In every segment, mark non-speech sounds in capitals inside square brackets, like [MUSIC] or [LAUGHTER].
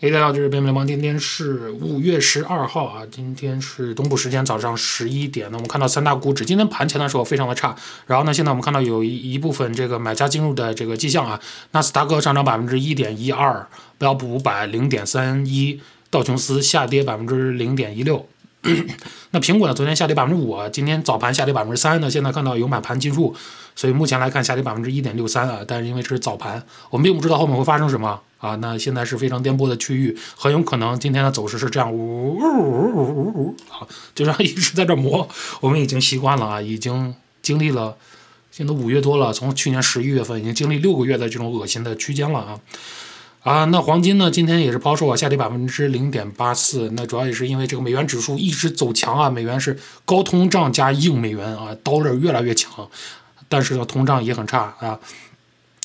大家好，这是边边联邦，今天是五月十二号啊，今天是东部时间早上十一点。那我们看到三大股指今天盘前的时候非常的差，然后呢，现在我们看到有一一部分这个买家进入的这个迹象啊，纳斯达克上涨百分之一点一二，标普五百零点三一，道琼斯下跌百分之零点一六。[COUGHS] 那苹果呢，昨天下跌百分之五，今天早盘下跌百分之三呢，现在看到有买盘进入，所以目前来看下跌百分之一点六三啊，但是因为这是早盘，我们并不知道后面会发生什么。啊，那现在是非常颠簸的区域，很有可能今天的走势是这样，呜呜呜呜呜，啊，就这样 [LAUGHS] 一直在这磨，我们已经习惯了啊，已经经历了，现在五月多了，从去年十一月份已经经历六个月的这种恶心的区间了啊，啊，那黄金呢，今天也是抛售啊，下跌百分之零点八四，那主要也是因为这个美元指数一直走强啊，美元是高通胀加硬美元啊刀刃越来越强，但是呢，通胀也很差啊，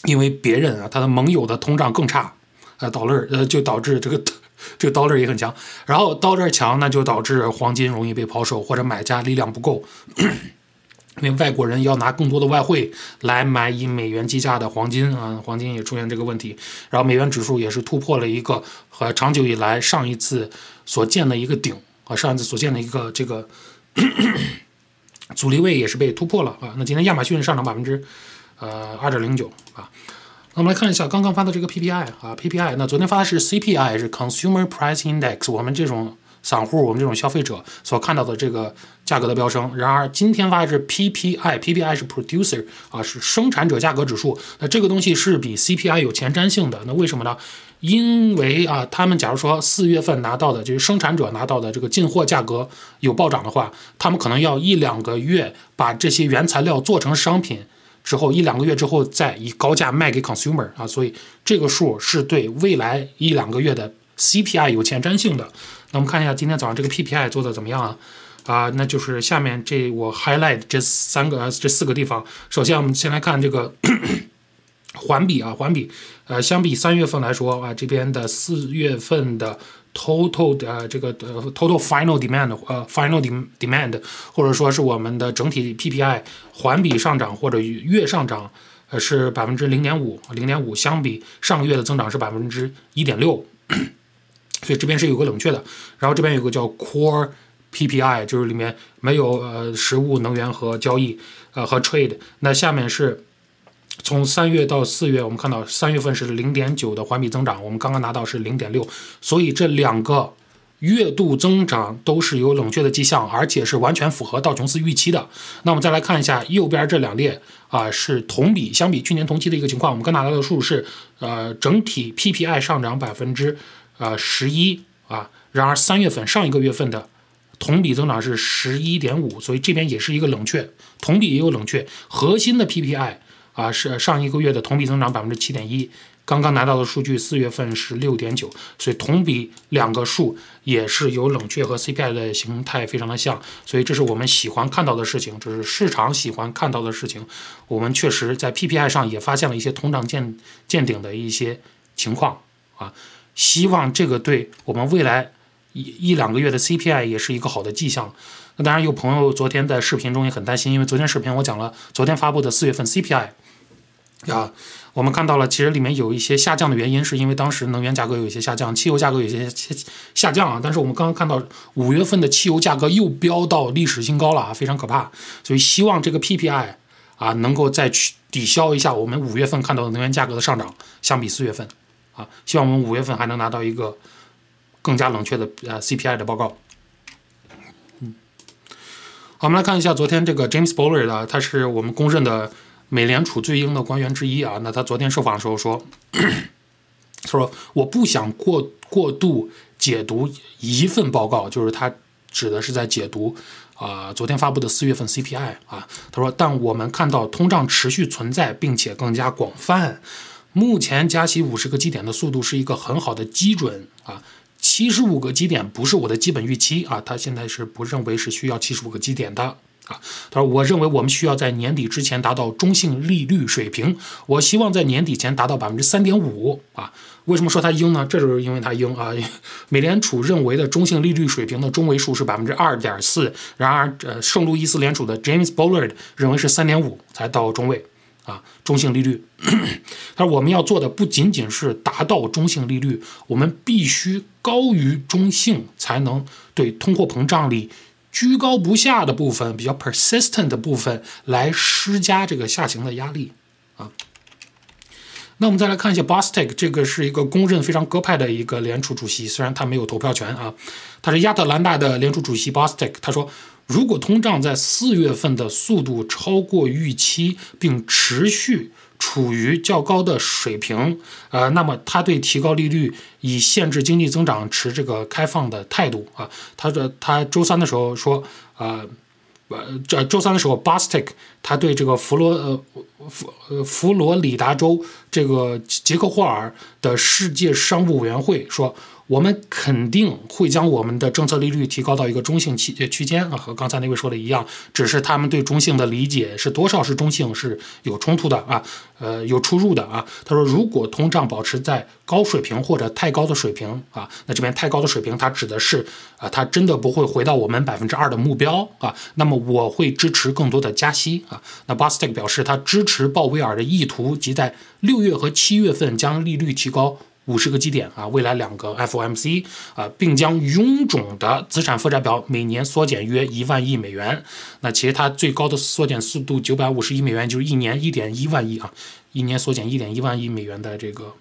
因为别人啊，他的盟友的通胀更差。呃倒勒呃，就导致这个 [LAUGHS] 这个刀刃也很强，然后刀刃强，那就导致黄金容易被抛售，或者买家力量不够，[COUGHS] 因为外国人要拿更多的外汇来买以美元计价的黄金啊，黄金也出现这个问题，然后美元指数也是突破了一个和长久以来上一次所见的一个顶啊，上一次所见的一个这个阻力位也是被突破了啊，那今天亚马逊上涨百分之呃二点零九啊。那我们来看一下刚刚发的这个 PPI 啊，PPI，那昨天发的是 CPI，是 Consumer Price Index，我们这种散户，我们这种消费者所看到的这个价格的飙升。然而今天发的是 PPI，PPI 是 Producer 啊，是生产者价格指数。那这个东西是比 CPI 有前瞻性的。那为什么呢？因为啊，他们假如说四月份拿到的就是生产者拿到的这个进货价格有暴涨的话，他们可能要一两个月把这些原材料做成商品。之后一两个月之后再以高价卖给 consumer 啊，所以这个数是对未来一两个月的 CPI 有前瞻性的。那我们看一下今天早上这个 PPI 做的怎么样啊？啊，那就是下面这我 highlight 这三个这四个地方。首先我们先来看这个 [COUGHS] 环比啊，环比，呃，相比三月份来说啊，这边的四月份的。total 的这个呃 total final demand 呃 final demand 或者说是我们的整体 PPI 环比上涨或者月上涨呃是百分之零点五零点五相比上个月的增长是百分之一点六，所以这边是有个冷却的，然后这边有个叫 core PPI 就是里面没有呃实物能源和交易呃和 trade 那下面是。从三月到四月，我们看到三月份是零点九的环比增长，我们刚刚拿到是零点六，所以这两个月度增长都是有冷却的迹象，而且是完全符合道琼斯预期的。那我们再来看一下右边这两列啊，是同比相比去年同期的一个情况。我们刚拿到的数是呃整体 PPI 上涨百分之呃十一啊，然而三月份上一个月份的同比增长是十一点五，所以这边也是一个冷却，同比也有冷却，核心的 PPI。啊，是上一个月的同比增长百分之七点一，刚刚拿到的数据四月份是六点九，所以同比两个数也是有冷却和 CPI 的形态非常的像，所以这是我们喜欢看到的事情，这是市场喜欢看到的事情。我们确实在 PPI 上也发现了一些通胀见见顶的一些情况啊，希望这个对我们未来一一两个月的 CPI 也是一个好的迹象。那当然有朋友昨天在视频中也很担心，因为昨天视频我讲了昨天发布的四月份 CPI。啊，我们看到了，其实里面有一些下降的原因，是因为当时能源价格有一些下降，汽油价格有些下下降啊。但是我们刚刚看到五月份的汽油价格又飙到历史新高了啊，非常可怕。所以希望这个 PPI 啊能够再去抵消一下我们五月份看到的能源价格的上涨，相比四月份啊，希望我们五月份还能拿到一个更加冷却的呃 CPI 的报告。嗯，好，我们来看一下昨天这个 James Bullard，他是我们公认的。美联储最鹰的官员之一啊，那他昨天受访的时候说，他说我不想过过度解读一份报告，就是他指的是在解读啊昨天发布的四月份 CPI 啊，他说但我们看到通胀持续存在，并且更加广泛，目前加息五十个基点的速度是一个很好的基准啊，七十五个基点不是我的基本预期啊，他现在是不认为是需要七十五个基点的。啊，他说：“我认为我们需要在年底之前达到中性利率水平。我希望在年底前达到百分之三点五。啊，为什么说它鹰呢？这就是因为它鹰啊。[LAUGHS] 美联储认为的中性利率水平的中位数是百分之二点四，然而，呃，圣路易斯联储的 James Bullard 认为是三点五才到中位。啊，中性利率。[CLEARS THROAT] 他说我们要做的不仅仅是达到中性利率，我们必须高于中性，才能对通货膨胀里居高不下的部分、比较 persistent 的部分来施加这个下行的压力啊。那我们再来看一下 Bostic，这个是一个公认非常鸽派的一个联储主席，虽然他没有投票权啊，他是亚特兰大的联储主席 Bostic，他说。如果通胀在四月份的速度超过预期，并持续处于较高的水平，呃，那么他对提高利率以限制经济增长持这个开放的态度啊。他说他周三的时候说，呃，呃，呃这周三的时候，Bostic 他对这个佛罗呃佛呃佛罗里达州这个杰克霍尔的世界商务委员会说。我们肯定会将我们的政策利率提高到一个中性区区间啊，和刚才那位说的一样，只是他们对中性的理解是多少是中性是有冲突的啊，呃，有出入的啊。他说，如果通胀保持在高水平或者太高的水平啊，那这边太高的水平，它指的是啊，它真的不会回到我们百分之二的目标啊。那么我会支持更多的加息啊。那 Bostic 表示，他支持鲍威尔的意图，即在六月和七月份将利率提高。五十个基点啊，未来两个 FOMC 啊，并将臃肿的资产负债表每年缩减约一万亿美元。那其实它最高的缩减速度九百五十亿美元，就是一年一点一万亿啊，一年缩减一点一万亿美元的这个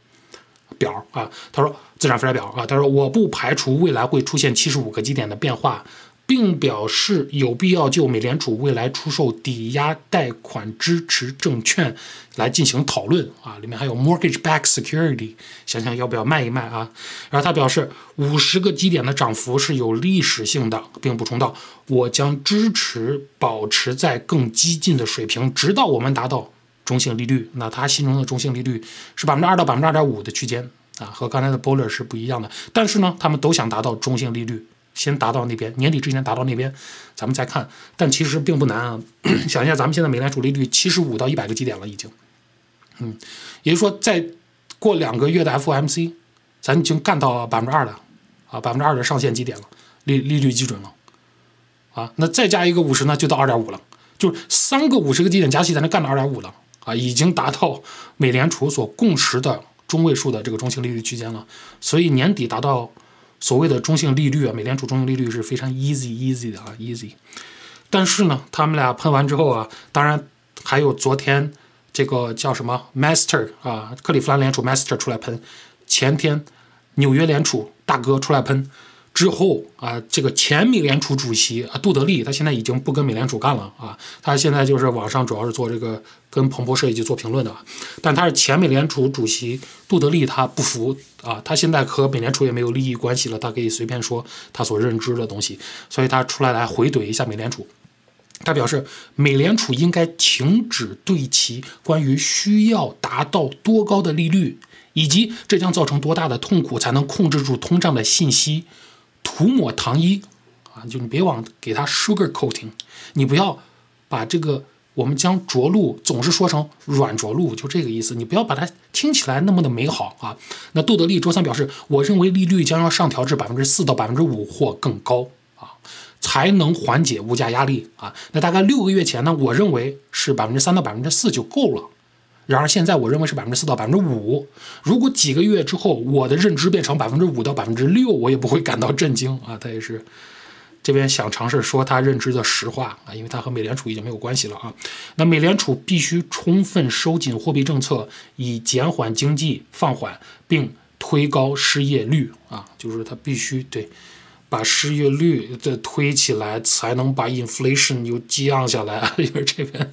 表啊。他说资产负债表啊，他说我不排除未来会出现七十五个基点的变化。并表示有必要就美联储未来出售抵押贷款支持证券来进行讨论啊，里面还有 mortgage back security，想想要不要卖一卖啊？然后他表示，五十个基点的涨幅是有历史性的，并补充道：“我将支持保持在更激进的水平，直到我们达到中性利率。”那他心中的中性利率是百分之二到百分之二点五的区间啊，和刚才的 Boller 是不一样的。但是呢，他们都想达到中性利率。先达到那边，年底之前达到那边，咱们再看。但其实并不难啊。[CLEARS THROAT] 想一下，咱们现在美联储利率七十五到一百个基点了，已经。嗯，也就是说，再过两个月的 FOMC，咱已经干到百分之二了啊，百分之二的上限基点了，利利率基准了啊。那再加一个五十呢，就到二点五了，就是三个五十个基点加息，咱就干到二点五了啊，已经达到美联储所共识的中位数的这个中性利率区间了。所以年底达到。所谓的中性利率啊，美联储中性利率是非常 easy easy 的啊，easy。但是呢，他们俩喷完之后啊，当然还有昨天这个叫什么 Master 啊，克利夫兰联储 Master 出来喷，前天纽约联储大哥出来喷。之后啊，这个前美联储主席啊，杜德利，他现在已经不跟美联储干了啊，他现在就是网上主要是做这个跟彭博社以及做评论的，但他是前美联储主席杜德利，他不服啊，他现在和美联储也没有利益关系了，他可以随便说他所认知的东西，所以他出来来回怼一下美联储，他表示美联储应该停止对其关于需要达到多高的利率，以及这将造成多大的痛苦才能控制住通胀的信息。涂抹糖衣啊，就你别往给它 sugar coating，你不要把这个我们将着陆总是说成软着陆，就这个意思，你不要把它听起来那么的美好啊。那杜德利周三表示，我认为利率将要上调至百分之四到百分之五或更高啊，才能缓解物价压力啊。那大概六个月前呢，我认为是百分之三到百分之四就够了。然而现在我认为是百分之四到百分之五。如果几个月之后我的认知变成百分之五到百分之六，我也不会感到震惊啊。他也是这边想尝试说他认知的实话啊，因为他和美联储已经没有关系了啊。那美联储必须充分收紧货币政策，以减缓经济放缓，并推高失业率啊，就是他必须对。把失业率再推起来，才能把 inflation 又降下来。因 [LAUGHS] 为这边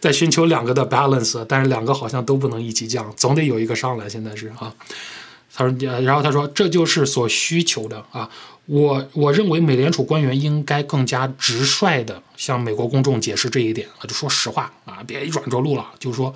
在寻求两个的 balance，但是两个好像都不能一起降，总得有一个上来。现在是啊，他说，然后他说，这就是所需求的啊。我我认为美联储官员应该更加直率的向美国公众解释这一点啊，就说实话啊，别软着陆了，就是说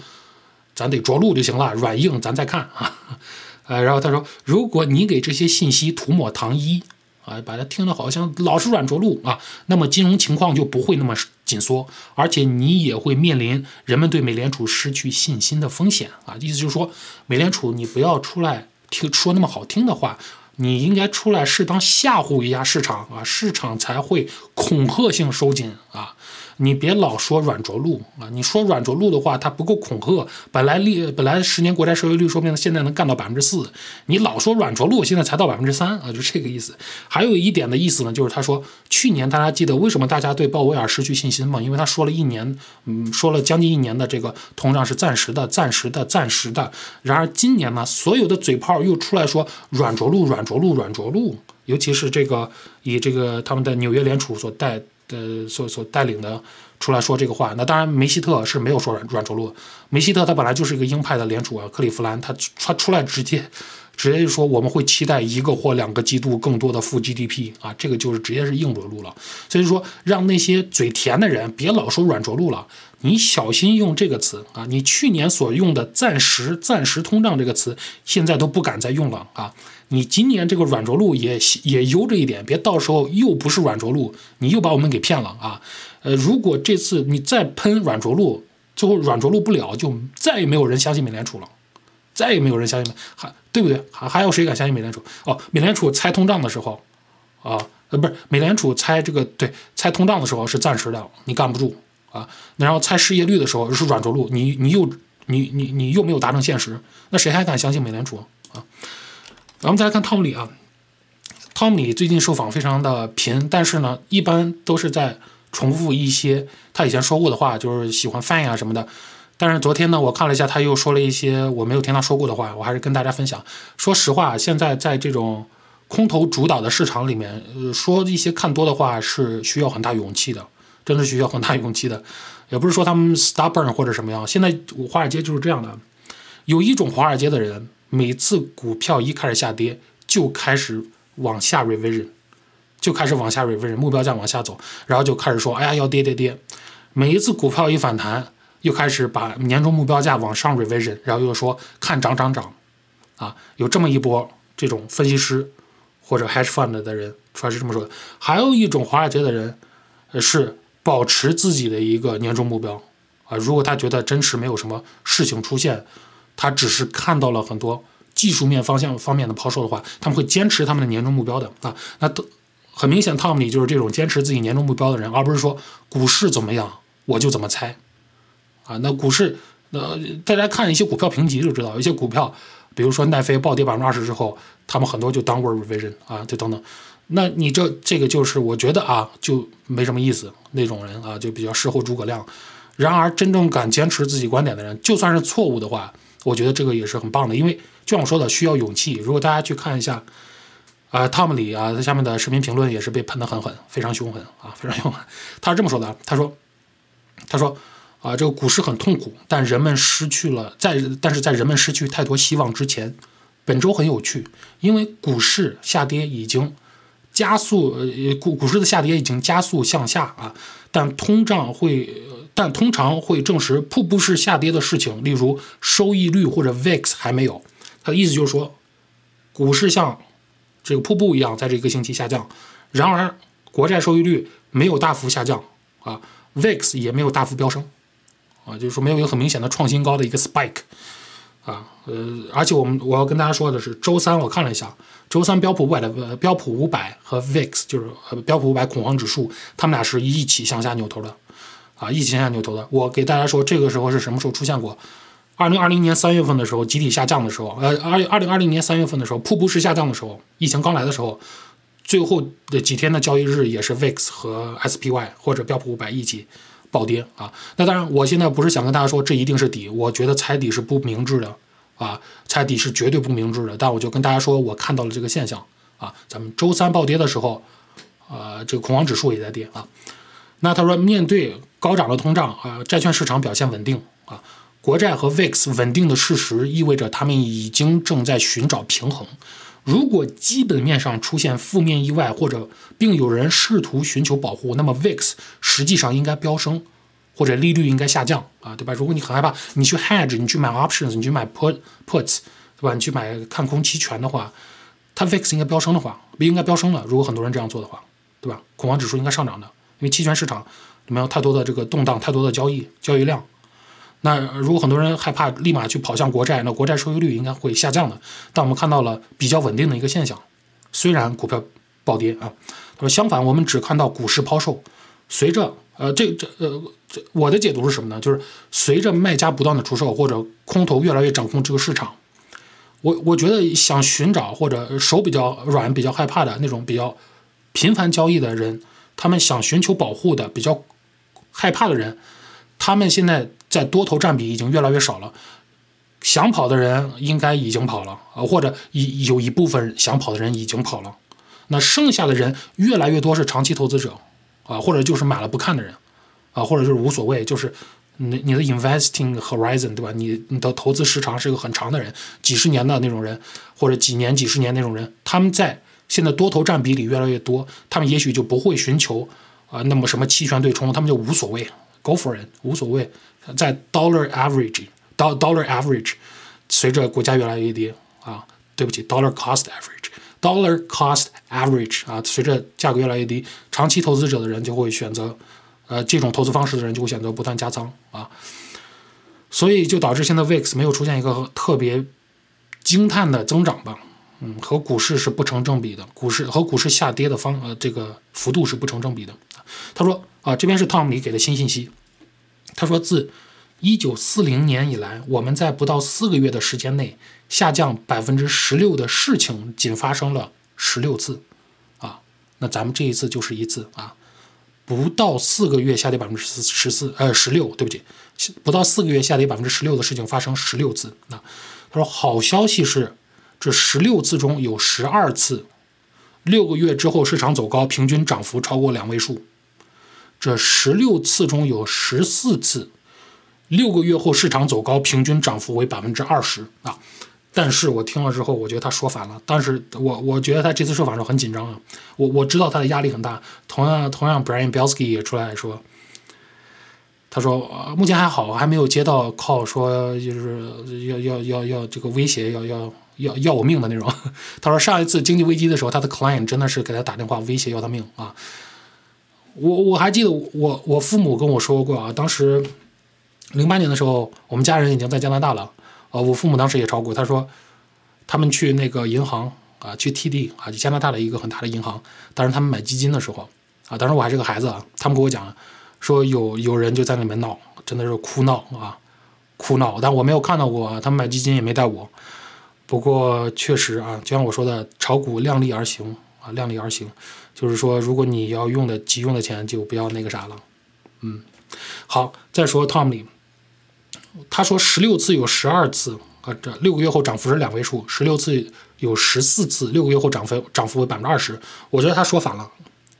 咱得着陆就行了，软硬咱再看啊。[LAUGHS] 呃，然后他说，如果你给这些信息涂抹糖衣。啊，把它听得好像老是软着陆啊，那么金融情况就不会那么紧缩，而且你也会面临人们对美联储失去信心的风险啊。意思就是说，美联储你不要出来听说那么好听的话，你应该出来适当吓唬一下市场啊，市场才会恐吓性收紧啊。你别老说软着陆啊！你说软着陆的话，它不够恐吓。本来利本来十年国债收益率说不定现在能干到百分之四，你老说软着陆，现在才到百分之三啊，就这个意思。还有一点的意思呢，就是他说去年大家记得为什么大家对鲍威尔失去信心吗？因为他说了一年，嗯，说了将近一年的这个通胀是暂时的、暂时的、暂时的。然而今年呢，所有的嘴炮又出来说软着陆、软着陆、软着陆，尤其是这个以这个他们的纽约联储所带。的所所带领的出来说这个话，那当然梅希特是没有说软软着陆。梅希特他本来就是一个鹰派的联储啊，克利夫兰他他出来直接直接就说我们会期待一个或两个季度更多的负 GDP 啊，这个就是直接是硬着陆了。所以说让那些嘴甜的人别老说软着陆了，你小心用这个词啊，你去年所用的暂时暂时通胀这个词，现在都不敢再用了啊。你今年这个软着陆也也悠着一点，别到时候又不是软着陆，你又把我们给骗了啊！呃，如果这次你再喷软着陆，最后软着陆不了，就再也没有人相信美联储了，再也没有人相信还对不对？还还有谁敢相信美联储？哦，美联储猜通胀的时候，啊，呃，不是美联储猜这个对猜通胀的时候是暂时的，你干不住啊。然后猜失业率的时候是软着陆，你你又你你你又没有达成现实，那谁还敢相信美联储啊？咱们再来看汤姆里啊，汤姆里最近受访非常的频，但是呢，一般都是在重复一些他以前说过的话，就是喜欢翻译啊什么的。但是昨天呢，我看了一下，他又说了一些我没有听他说过的话，我还是跟大家分享。说实话，现在在这种空头主导的市场里面，呃，说一些看多的话是需要很大勇气的，真的需要很大勇气的。[LAUGHS] 也不是说他们 stubborn 或者什么样，现在华尔街就是这样的，有一种华尔街的人。每次股票一开始下跌，就开始往下 revision，就开始往下 revision，目标价往下走，然后就开始说，哎呀，要跌跌跌。每一次股票一反弹，又开始把年终目标价往上 revision，然后又说看涨涨涨，啊，有这么一波这种分析师或者 hedge fund 的人出来是这么说的。还有一种华尔街的人，是保持自己的一个年终目标，啊，如果他觉得真实没有什么事情出现。他只是看到了很多技术面方向方面的抛售的话，他们会坚持他们的年终目标的啊。那都很明显，汤姆里就是这种坚持自己年终目标的人，而不是说股市怎么样我就怎么猜啊。那股市，呃，大家看一些股票评级就知道，有些股票，比如说奈飞暴跌百分之二十之后，他们很多就 downward revision 啊，就等等。那你这这个就是我觉得啊，就没什么意思那种人啊，就比较事后诸葛亮。然而，真正敢坚持自己观点的人，就算是错误的话。我觉得这个也是很棒的，因为就像我说的，需要勇气。如果大家去看一下，啊，汤姆里啊，他下面的视频评论也是被喷得很狠，非常凶狠啊，非常凶狠。他是这么说的，他说，他说，啊，这个股市很痛苦，但人们失去了在，但是在人们失去太多希望之前，本周很有趣，因为股市下跌已经加速，呃，股股市的下跌已经加速向下啊，但通胀会。但通常会证实瀑布式下跌的事情，例如收益率或者 VIX 还没有。他的意思就是说，股市像这个瀑布一样，在这一个星期下降。然而，国债收益率没有大幅下降啊，VIX 也没有大幅飙升啊，就是说没有一个很明显的创新高的一个 spike 啊。呃，而且我们我要跟大家说的是，周三我看了一下，周三标普五百的标普五百和 VIX 就是标普五百恐慌指数，他们俩是一起向下扭头的。啊，一起向下扭头的。我给大家说，这个时候是什么时候出现过？二零二零年三月份的时候，集体下降的时候，呃，二二零二零年三月份的时候，瀑布式下降的时候，疫情刚来的时候，最后的几天的交易日也是 VIX 和 SPY 或者标普五百一起暴跌啊。那当然，我现在不是想跟大家说这一定是底，我觉得猜底是不明智的啊，猜底是绝对不明智的。但我就跟大家说，我看到了这个现象啊。咱们周三暴跌的时候，啊，这个恐慌指数也在跌啊。那他说，面对高涨的通胀啊，债券市场表现稳定啊，国债和 VIX 稳定的事实意味着他们已经正在寻找平衡。如果基本面上出现负面意外，或者并有人试图寻求保护，那么 VIX 实际上应该飙升，或者利率应该下降啊，对吧？如果你很害怕，你去 hedge，你去买 options，你去买 put puts，对吧？你去买看空期权的话，它 VIX 应该飙升的话，不应该飙升了。如果很多人这样做的话，对吧？恐慌指数应该上涨的。因为期权市场里面有太多的这个动荡，太多的交易交易量。那如果很多人害怕立马去跑向国债，那国债收益率应该会下降的。但我们看到了比较稳定的一个现象，虽然股票暴跌啊，他说相反，我们只看到股市抛售。随着呃，这这呃，这我的解读是什么呢？就是随着卖家不断的出售，或者空头越来越掌控这个市场，我我觉得想寻找或者手比较软、比较害怕的那种比较频繁交易的人，他们想寻求保护的比较害怕的人，他们现在在多头占比已经越来越少了。想跑的人应该已经跑了啊，或者一有一部分想跑的人已经跑了，那剩下的人越来越多是长期投资者啊，或者就是买了不看的人啊，或者就是无所谓，就是你你的 investing horizon 对吧？你你的投资时长是一个很长的人，几十年的那种人，或者几年几十年那种人，他们在现在多头占比里越来越多，他们也许就不会寻求啊那么什么期权对冲，他们就无所谓，go for it，无所谓，在 dollar average 到。dollar average 随着国家越来越低啊，对不起，dollar cost average，dollar cost average 啊，随着价格越来越低，长期投资者的人就会选择，呃，这种投资方式的人就会选择不断加仓啊，所以就导致现在 VIX 没有出现一个特别惊叹的增长吧，嗯，和股市是不成正比的，股市和股市下跌的方呃这个幅度是不成正比的。他说啊，这边是 Tom 你给的新信息，他说自。一九四零年以来，我们在不到四个月的时间内下降百分之十六的事情，仅发生了十六次，啊，那咱们这一次就是一次啊，不到四个月下跌百分之十十四，呃，十六，对不起，不到四个月下跌百分之十六的事情发生十六次。那他说好消息是，这十六次中有十二次，六个月之后市场走高，平均涨幅超过两位数，这十六次中有十四次。六个月后市场走高，平均涨幅为百分之二十啊！但是我听了之后，我觉得他说反了。但是我我觉得他这次说反时候很紧张啊！我我知道他的压力很大。同样同样，Brian Belsky 也出来说，他说目前还好，还没有接到靠说就是要要要要这个威胁要要要要我命的那种。[LAUGHS] 他说上一次经济危机的时候，他的 client 真的是给他打电话威胁要他命啊！我我还记得我我父母跟我说过啊，当时。零八年的时候，我们家人已经在加拿大了。呃，我父母当时也炒股。他说，他们去那个银行啊，去 TD 啊，加拿大的一个很大的银行。当时他们买基金的时候啊，当时我还是个孩子啊，他们跟我讲说有有人就在里面闹，真的是哭闹啊，哭闹。但我没有看到过，他们买基金也没带我。不过确实啊，就像我说的，炒股量力而行啊，量力而行。就是说，如果你要用的急用的钱，就不要那个啥了。嗯，好，再说 Tom 里。他说十六次有十二次啊，这六个月后涨幅是两位数；十六次有十四次，六个月后涨幅涨幅为百分之二十。我觉得他说反了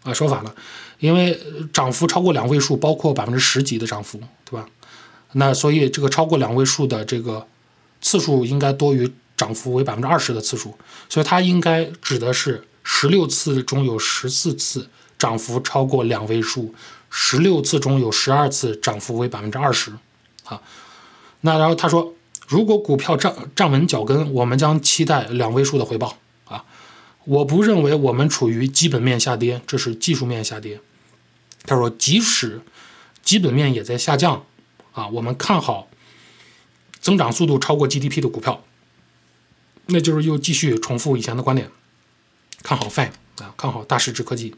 啊，说反了，因为涨幅超过两位数，包括百分之十几的涨幅，对吧？那所以这个超过两位数的这个次数应该多于涨幅为百分之二十的次数，所以它应该指的是十六次中有十四次涨幅超过两位数，十六次中有十二次涨幅为百分之二十，啊。那然后他说，如果股票站站稳脚跟，我们将期待两位数的回报啊！我不认为我们处于基本面下跌，这是技术面下跌。他说，即使基本面也在下降啊，我们看好增长速度超过 GDP 的股票，那就是又继续重复以前的观点，看好 Fine 啊，看好大市值科技。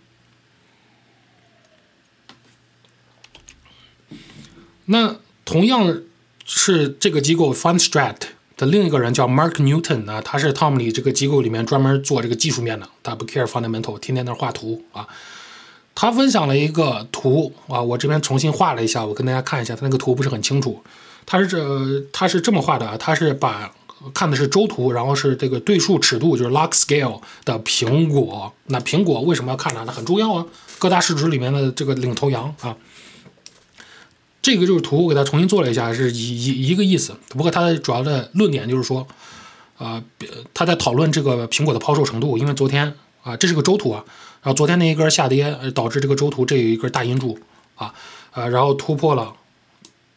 那同样。是这个机构 Fundstrat 的另一个人叫 Mark Newton 啊，他是 Tom 里这个机构里面专门做这个技术面的，他不 care fundamental，天天在那画图啊。他分享了一个图啊，我这边重新画了一下，我跟大家看一下，他那个图不是很清楚。他是这他是这么画的啊，他是把看的是周图，然后是这个对数尺度，就是 log scale 的苹果。那苹果为什么要看呢？那很重要啊，各大市值里面的这个领头羊啊。这个就是图，我给他重新做了一下，是一一一个意思。不过他的主要的论点就是说，啊，他在讨论这个苹果的抛售程度，因为昨天啊，这是个周图啊，然后昨天那一根下跌，导致这个周图这有一根大阴柱啊，呃，然后突破了，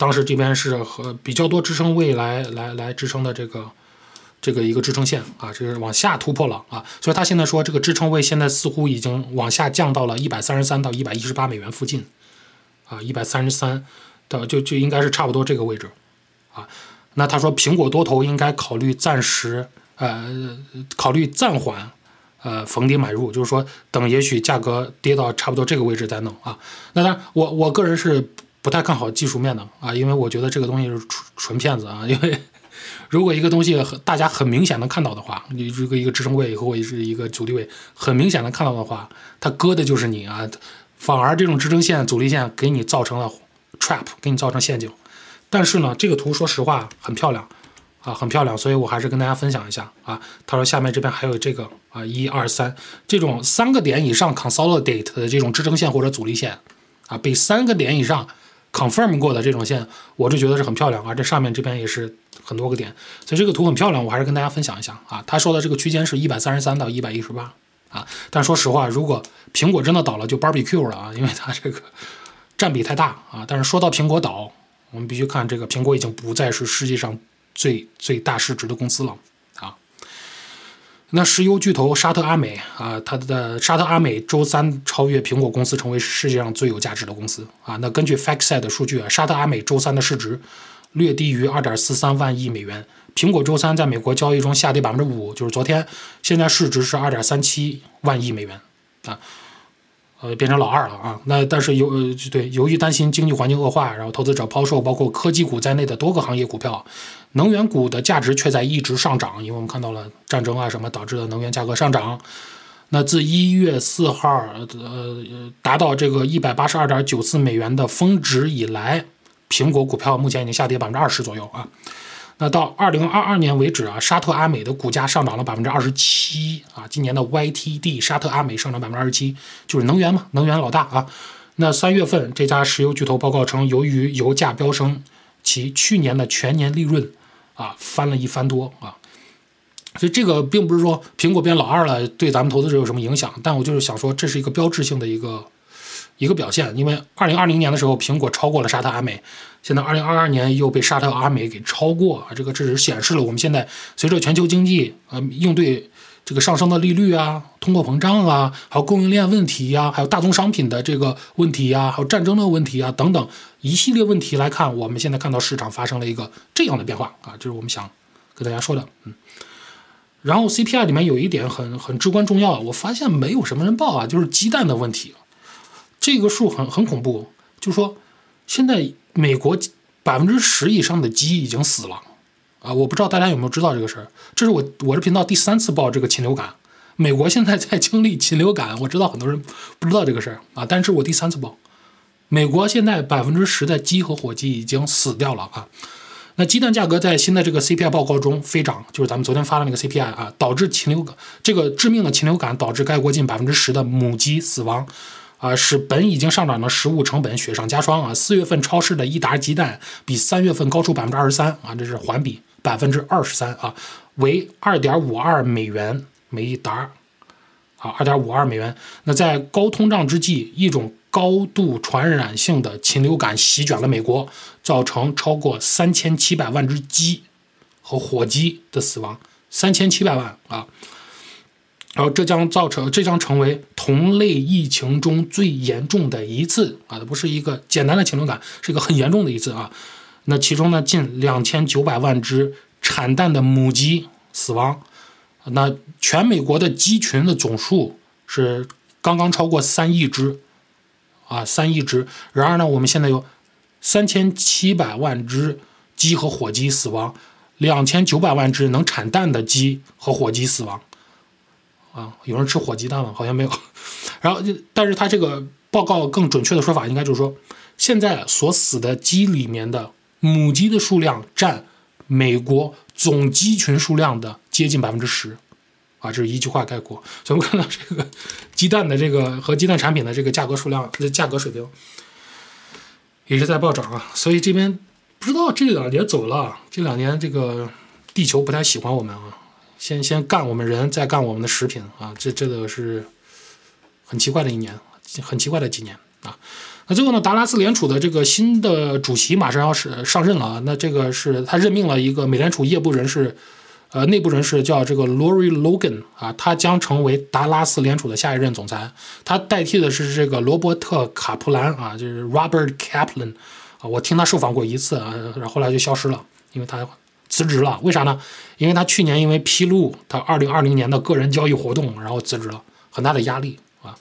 当时这边是和比较多支撑位来来来支撑的这个这个一个支撑线啊，这是往下突破了啊，所以他现在说这个支撑位现在似乎已经往下降到了一百三十三到一百一十八美元附近啊，一百三十三。就就应该是差不多这个位置，啊，那他说苹果多头应该考虑暂时呃考虑暂缓呃逢低买入，就是说等也许价格跌到差不多这个位置再弄啊。那当然，我我个人是不太看好技术面的啊，因为我觉得这个东西是纯纯骗子啊。[LAUGHS] 因为如果一个东西很大家很明显能看到的话，你这个一个支撑位或者是一个阻力位很明显能看到的话，它割的就是你啊。反而这种支撑线、阻力线给你造成了 trap，给你造成陷阱。但是呢，这个图说实话很漂亮。啊，很漂亮，所以我还是跟大家分享一下啊。他说下面这边还有这个啊，一二三这种三个点以上 consolidate 的这种支撑线或者阻力线啊，被三个点以上 confirm 过的这种线，我就觉得是很漂亮啊。这上面这边也是很多个点，所以这个图很漂亮，我还是跟大家分享一下啊。他说的这个区间是一百三十三到一百一十八啊，但说实话，如果苹果真的倒了，就 barbecue 了啊，因为它这个占比太大啊。但是说到苹果倒，我们必须看这个苹果已经不再是世界上。最最大市值的公司了！那石油巨头沙特阿美啊，它的沙特阿美周三超越苹果公司，成为世界上最有价值的公司啊！那根据 FactSet 数据啊，沙特阿美周三的市值略低于二点四三万亿美元。苹果周三在美国交易中下跌百分之五，就是昨天，现在市值是二点三七万亿美元啊。呃，变成老二了啊！那但是由呃对，由于担心经济环境恶化，然后投资者抛售包括科技股在内的多个行业股票，能源股的价值却在一直上涨，因为我们看到了战争啊什么导致的能源价格上涨。那自一月四号呃达到这个一百八十二点九四美元的峰值以来，苹果股票目前已经下跌百分之二十左右啊。那到二零二二年为止啊，沙特阿美的股价上涨了百分之二十七啊，今年的 YTD 沙特阿美上涨百分之二十七，就是能源嘛，能源老大啊。那三月份这家石油巨头报告称，由于油价飙升，其去年的全年利润啊翻了一番多啊。所以这个并不是说苹果变老二了对咱们投资者有什么影响，但我就是想说这是一个标志性的一个。一个表现，因为二零二零年的时候，苹果超过了沙特阿美，现在二零二二年又被沙特阿美给超过啊，这个这是显示了我们现在随着全球经济呃应对这个上升的利率啊、通货膨胀啊，还有供应链问题呀，还有大宗商品的这个问题呀，还有战争的问题啊等等一系列问题来看，我们现在看到市场发生了一个这样的变化啊，这是我们想跟大家说的，嗯。然后 CPI 里面有一点很很至关重要，我发现没有什么人报啊，就是鸡蛋的问题。这个数很很恐怖，就是说，现在美国百分之十以上的鸡已经死了，啊，我不知道大家有没有知道这个事儿。这是我我这频道第三次报这个禽流感，美国现在在经历禽流感，我知道很多人不知道这个事儿啊，但是我第三次报，美国现在百分之十的鸡和火鸡已经死掉了啊。那鸡蛋价格在新的这个 CPI 报告中飞涨，就是咱们昨天发的那个 CPI 啊，导致禽流感这个致命的禽流感导致该国近百分之十的母鸡死亡。啊，使本已经上涨的食物成本雪上加霜啊！四月份超市的一打鸡蛋比三月份高出百分之二十三啊，这是环比百分之二十三啊，为二点五二美元每一打，啊，二点五二美元。那在高通胀之际，一种高度传染性的禽流感席卷了美国，造成超过三千七百万只鸡和火鸡的死亡，三千七百万啊！然后这将造成，这将成为同类疫情中最严重的一次啊！它不是一个简单的禽流感，是一个很严重的一次啊。那其中呢，近两千九百万只产蛋的母鸡死亡，那全美国的鸡群的总数是刚刚超过三亿只啊，三亿只。然而呢，我们现在有三千七百万只鸡和火鸡死亡，两千九百万只能产蛋的鸡和火鸡死亡。啊，有人吃火鸡蛋吗？好像没有。然后，但是它这个报告更准确的说法，应该就是说，现在所死的鸡里面的母鸡的数量占美国总鸡群数量的接近百分之十。啊，这是一句话概括。所以我们看到这个鸡蛋的这个和鸡蛋产品的这个价格数量的价格水平也是在暴涨啊。所以这边不知道这两年走了，这两年这个地球不太喜欢我们啊。先先干我们人，再干我们的食品啊！这这个是很奇怪的一年，很奇怪的几年啊！那最后呢，达拉斯联储的这个新的主席马上要是上任了啊！那这个是他任命了一个美联储业部人士，呃，内部人士叫这个 Lori Logan 啊，他将成为达拉斯联储的下一任总裁，他代替的是这个罗伯特卡普兰啊，就是 Robert Kaplan 啊，我听他受访过一次啊，然后后来就消失了，因为他。辞职了。为啥呢？因为他去年因为披露他二零二零年的个人交易活动，然后辞职了，很大的压力啊。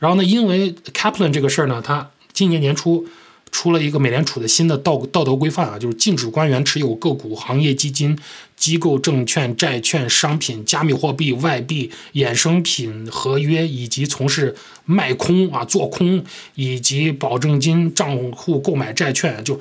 然后呢，因为 Kaplan 这个事儿呢，他今年年初。出了一个美联储的新的道道德规范啊，就是禁止官员持有个股、行业基金、机构证券、债券、商品、加密货币、外币、衍生品合约，以及从事卖空啊、做空以及保证金账户购买债券。就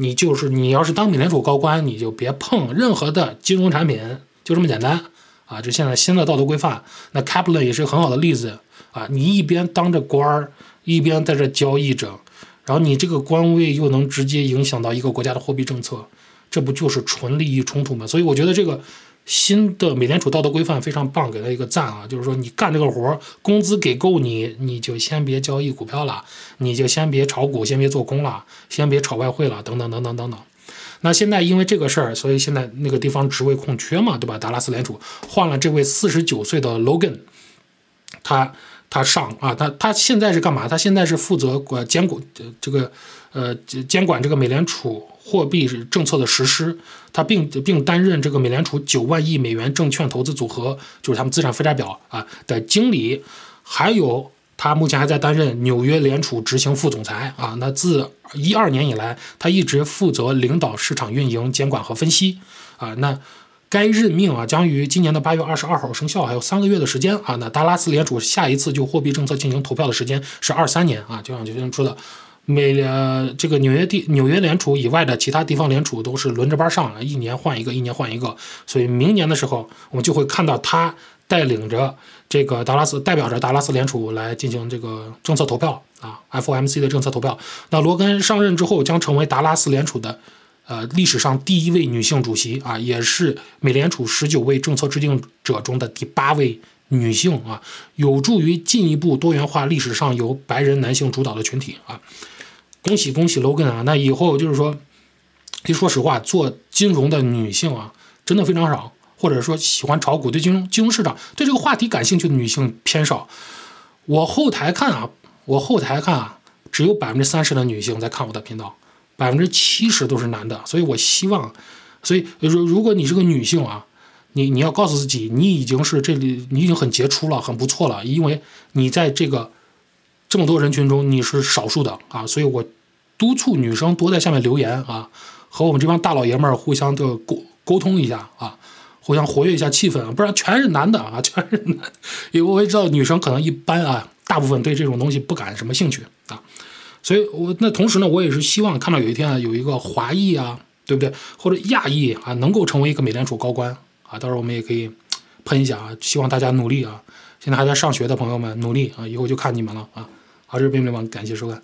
你就是你要是当美联储高官，你就别碰任何的金融产品，就这么简单啊！这现在新的道德规范，那 Kaplan 也是很好的例子啊！你一边当着官儿，一边在这交易着。然后你这个官位又能直接影响到一个国家的货币政策，这不就是纯利益冲突吗？所以我觉得这个新的美联储道德规范非常棒，给他一个赞啊！就是说你干这个活儿，工资给够你，你就先别交易股票了，你就先别炒股，先别做空了，先别炒外汇了，等等等等等等。那现在因为这个事儿，所以现在那个地方职位空缺嘛，对吧？达拉斯联储换了这位四十九岁的 Logan，他。他上啊，他他现在是干嘛？他现在是负责管监管这个呃监管这个美联储货币政策的实施。他并并担任这个美联储九万亿美元证券投资组合，就是他们资产负债表啊的经理。还有他目前还在担任纽约联储执行副总裁啊。那自一二年以来，他一直负责领导市场运营、监管和分析啊。那。该任命啊将于今年的八月二十二号生效，还有三个月的时间啊。那达拉斯联储下一次就货币政策进行投票的时间是二三年啊。就像就像说的，美呃这个纽约地纽约联储以外的其他地方联储都是轮着班上，一年换一个，一年换一个。所以明年的时候，我们就会看到他带领着这个达拉斯，代表着达拉斯联储来进行这个政策投票啊，FOMC 的政策投票。那罗根上任之后将成为达拉斯联储的。呃，历史上第一位女性主席啊，也是美联储十九位政策制定者中的第八位女性啊，有助于进一步多元化历史上由白人男性主导的群体啊。恭喜恭喜 Logan 啊！那以后就是说，其实说实话，做金融的女性啊，真的非常少，或者说喜欢炒股、对金融金融市场对这个话题感兴趣的女性偏少。我后台看啊，我后台看啊，只有百分之三十的女性在看我的频道。百分之七十都是男的，所以我希望，所以如如果你是个女性啊，你你要告诉自己，你已经是这里，你已经很杰出了，很不错了，因为你在这个这么多人群中你是少数的啊，所以我督促女生多在下面留言啊，和我们这帮大老爷们儿互相的沟沟通一下啊，互相活跃一下气氛啊，不然全是男的啊，[LAUGHS] 全是男，因为我也知道女生可能一般啊，大部分对这种东西不感什么兴趣啊。所以，我那同时呢，我也是希望看到有一天啊，有一个华裔啊，对不对？或者亚裔啊，能够成为一个美联储高官啊，到时候我们也可以喷一下啊。希望大家努力啊！现在还在上学的朋友们努力啊，以后就看你们了啊！好，这是冰冰王，感谢收看。